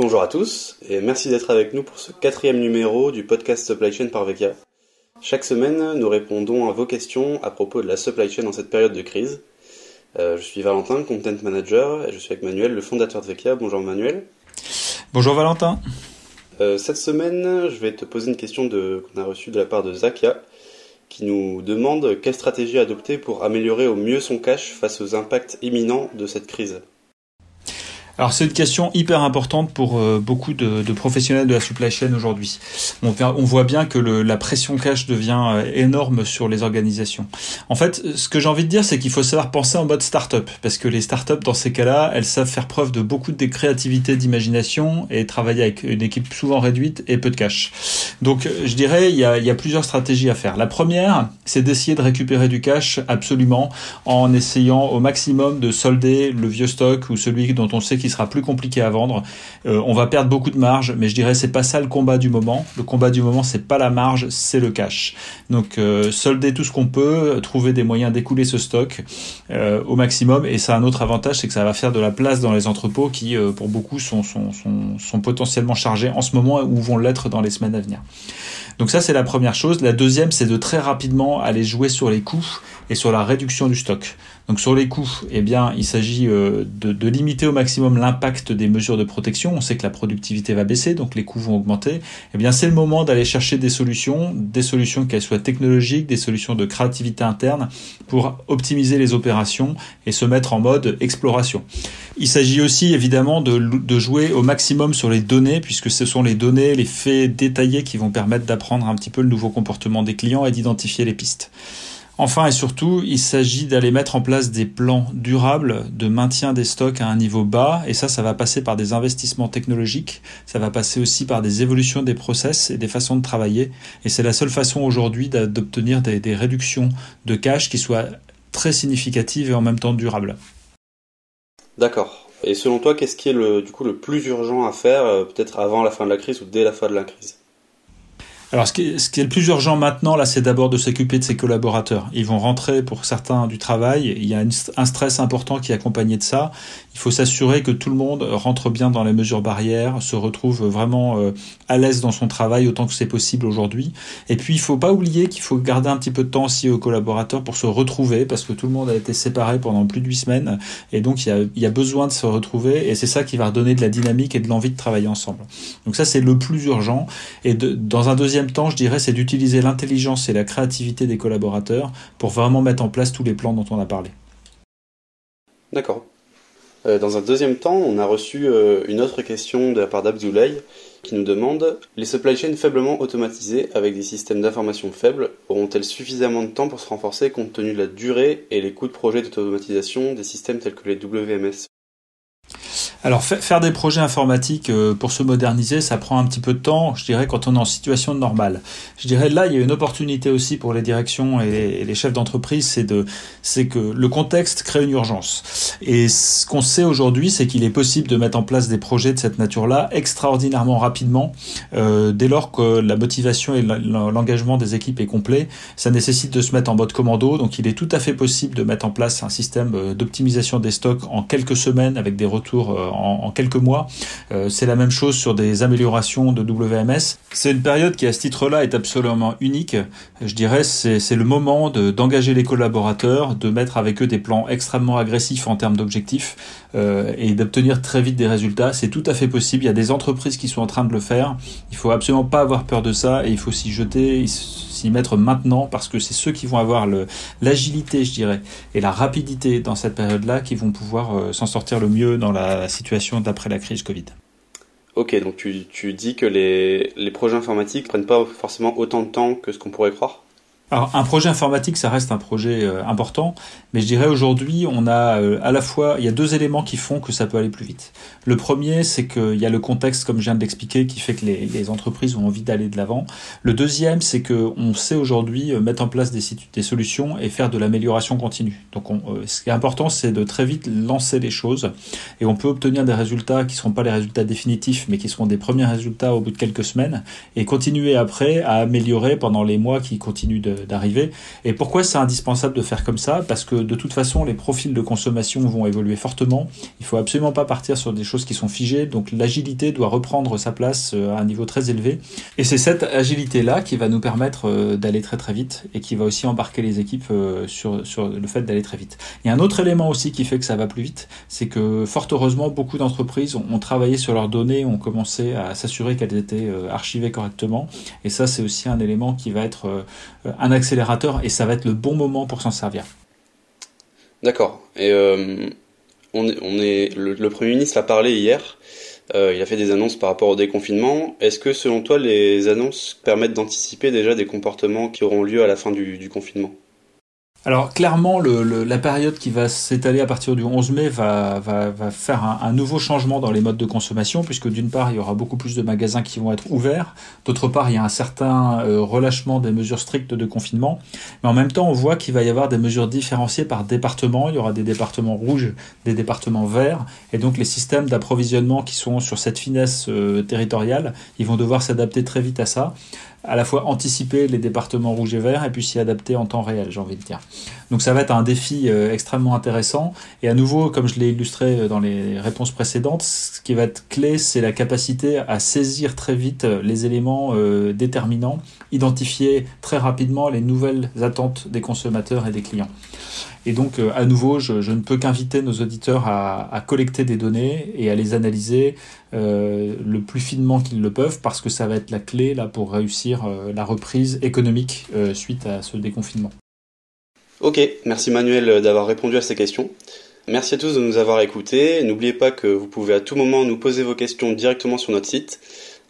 Bonjour à tous et merci d'être avec nous pour ce quatrième numéro du podcast Supply Chain par Vecchia. Chaque semaine, nous répondons à vos questions à propos de la supply chain dans cette période de crise. Euh, je suis Valentin, Content Manager, et je suis avec Manuel, le fondateur de Vecchia. Bonjour Manuel. Bonjour Valentin. Euh, cette semaine, je vais te poser une question qu'on a reçue de la part de Zakia, qui nous demande quelle stratégie adopter pour améliorer au mieux son cash face aux impacts imminents de cette crise. Alors c'est une question hyper importante pour euh, beaucoup de, professionnels de la supply chain aujourd'hui. On, voit bien que la pression cash devient euh, énorme sur les organisations. En fait, ce que j'ai envie de dire, c'est qu'il faut savoir penser en mode start-up, parce que les start-up dans ces cas-là, elles savent faire preuve de beaucoup de créativité, d'imagination et travailler avec une équipe souvent réduite et peu de cash. Donc je dirais, il y a, il y a plusieurs stratégies à faire. La première, c'est d'essayer de récupérer du cash absolument en essayant au maximum de solder le vieux stock ou celui dont on sait qu'il sera plus compliqué à vendre. Euh, on va perdre beaucoup de marge, mais je dirais c'est pas ça le combat du moment. Le combat du moment c'est pas la marge, c'est le cash. Donc euh, solder tout ce qu'on peut, trouver des moyens d'écouler ce stock euh, au maximum. Et ça a un autre avantage, c'est que ça va faire de la place dans les entrepôts qui pour beaucoup sont, sont, sont, sont potentiellement chargés en ce moment ou vont l'être dans les semaines à venir. Donc ça c'est la première chose. La deuxième c'est de très rapidement aller jouer sur les coûts et sur la réduction du stock. Donc sur les coûts, eh bien, il s'agit euh, de, limiter au maximum l'impact des mesures de protection. On sait que la productivité va baisser, donc les coûts vont augmenter. Eh bien, c'est le moment d'aller chercher des solutions, des solutions qu'elles soient technologiques, des solutions de créativité interne pour optimiser les opérations et se mettre en mode exploration. Il s'agit aussi évidemment de, de jouer au maximum sur les données, puisque ce sont les données, les faits détaillés qui vont permettre d'apprendre un petit peu le nouveau comportement des clients et d'identifier les pistes. Enfin et surtout, il s'agit d'aller mettre en place des plans durables de maintien des stocks à un niveau bas. Et ça, ça va passer par des investissements technologiques. Ça va passer aussi par des évolutions des process et des façons de travailler. Et c'est la seule façon aujourd'hui d'obtenir des, réductions de cash qui soient très significatives et en même temps durables. D'accord. Et selon toi, qu'est-ce qui est le, du coup le plus urgent à faire, euh, peut-être avant la fin de la crise ou dès la fin de la crise? Alors, ce qui, est, ce qui est le plus urgent maintenant, là, c'est d'abord de s'occuper de ses collaborateurs. Ils vont rentrer pour certains du travail. Il y a un stress important qui est accompagné de ça. Il faut s'assurer que tout le monde rentre bien dans les mesures barrières, se retrouve vraiment euh, à l'aise dans son travail autant que c'est possible aujourd'hui. Et puis, il faut pas oublier qu'il faut garder un petit peu de temps aussi aux collaborateurs pour se retrouver parce que tout le monde a été séparé pendant plus de huit semaines. Et donc, il y a, il y a besoin de se retrouver et c'est ça qui va redonner de la dynamique et de l'envie de travailler ensemble. Donc ça, c'est le plus urgent. Et de, dans un deuxième temps, je dirais, c'est d'utiliser l'intelligence et la créativité des collaborateurs pour vraiment mettre en place tous les plans dont on a parlé. D'accord. Euh, dans un deuxième temps, on a reçu euh, une autre question de la part d'Abdoulaye qui nous demande Les supply chains faiblement automatisées avec des systèmes d'information faibles auront-elles suffisamment de temps pour se renforcer compte tenu de la durée et les coûts de projet d'automatisation des systèmes tels que les WMS alors faire des projets informatiques euh, pour se moderniser, ça prend un petit peu de temps, je dirais, quand on est en situation normale. Je dirais là, il y a une opportunité aussi pour les directions et les, chefs d'entreprise, c'est de, c'est que le contexte crée une urgence. Et ce qu'on sait aujourd'hui, c'est qu'il est possible de mettre en place des projets de cette nature-là extraordinairement rapidement, euh, dès lors que la motivation et l'engagement des équipes est complet. Ça nécessite de se mettre en mode commando, donc il est tout à fait possible de mettre en place un système euh, d'optimisation des stocks en quelques semaines avec des retours en, quelques mois. Euh, c'est la même chose sur des améliorations de WMS. C'est une période qui, à ce titre-là, est absolument unique. Je dirais, c'est le moment d'engager les collaborateurs, de mettre avec eux des plans extrêmement agressifs en termes d'objectifs euh, et d'obtenir très vite des résultats. C'est tout à fait possible. Il y a des entreprises qui sont en train de le faire. Il faut absolument pas avoir peur de ça et il faut s'y jeter, s'y mettre maintenant parce que c'est ceux qui vont avoir l'agilité, je dirais, et la rapidité dans cette période-là qui vont pouvoir euh, s'en sortir le mieux dans la d'après la crise Covid. Ok, donc tu, tu dis que les, les projets informatiques prennent pas forcément autant de temps que ce qu'on pourrait croire? Alors un projet informatique, ça reste un projet euh, important, mais je dirais aujourd'hui, on a euh, à la fois, il y a deux éléments qui font que ça peut aller plus vite. Le premier, c'est qu'il y a le contexte, comme je viens de l'expliquer, qui fait que les, les entreprises ont envie d'aller de l'avant. Le deuxième, c'est que on sait aujourd'hui euh, mettre en place des, des, solutions et faire de l'amélioration continue. Donc, on, ce qui est important, c'est de très vite lancer les choses, et on peut obtenir des résultats qui seront pas les résultats définitifs, mais qui seront des premiers résultats au bout de quelques semaines, et continuer après à améliorer pendant les mois qui continuent de d'arriver. Et pourquoi c'est indispensable de faire comme ça? Parce que de toute façon, les profils de consommation vont évoluer fortement. Il faut absolument pas partir sur des choses qui sont figées. Donc l'agilité doit reprendre sa place euh, à un niveau très élevé. Et c'est cette agilité-là qui va nous permettre euh, d'aller très très vite et qui va aussi embarquer les équipes euh, sur, sur le fait d'aller très vite. Il y a un autre élément aussi qui fait que ça va plus vite, c'est que fort heureusement, beaucoup d'entreprises ont, travaillé sur leurs données, ont commencé à s'assurer qu'elles étaient archivées correctement. Et ça, c'est aussi un élément qui va être un accélérateur et ça va être le bon moment pour s'en servir. D'accord. Euh, le, Premier ministre a parlé hier. Euh, il a fait des annonces par rapport au déconfinement. Est-ce que selon toi, les annonces permettent d'anticiper déjà des comportements qui auront lieu à la fin du confinement? Alors clairement, la période qui va s'étaler à partir du 11 mai va, faire un, un, nouveau changement dans les modes de consommation, puisque d'une part, il y aura beaucoup plus de magasins qui vont être ouverts, d'autre part, il y a un certain euh, relâchement des mesures strictes de confinement, mais en même temps, on voit qu'il va y avoir des mesures différenciées par département, il y aura des départements rouges, des départements verts, et donc les systèmes d'approvisionnement qui sont sur cette finesse euh, territoriale, ils vont devoir s'adapter très vite à ça à la fois anticiper les départements rouges et verts et puis s'y adapter en temps réel, j'ai envie de dire. Donc ça va être un défi euh, extrêmement intéressant. Et à nouveau, comme je l'ai illustré euh, dans les réponses précédentes, ce qui va être clé, c'est la capacité à saisir très vite euh, les éléments déterminants, identifier très rapidement les nouvelles attentes des consommateurs et des clients. Et donc, à nouveau, je, ne peux qu'inviter nos auditeurs à, collecter des données et à les analyser euh, le plus finement qu'ils le peuvent, parce que ça va être la clé là pour réussir euh, la reprise économique euh, suite à ce déconfinement. Ok, merci Manuel d'avoir répondu à ces questions. Merci à tous de nous avoir écoutés. N'oubliez pas que vous pouvez à tout moment nous poser vos questions directement sur notre site,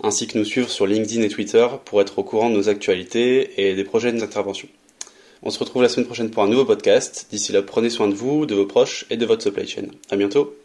ainsi que nous suivre sur LinkedIn et Twitter pour être au courant de nos actualités et des prochaines interventions. On se retrouve la semaine prochaine pour un nouveau podcast. D'ici là, prenez soin de vous, de vos proches et de votre supply chain. À bientôt.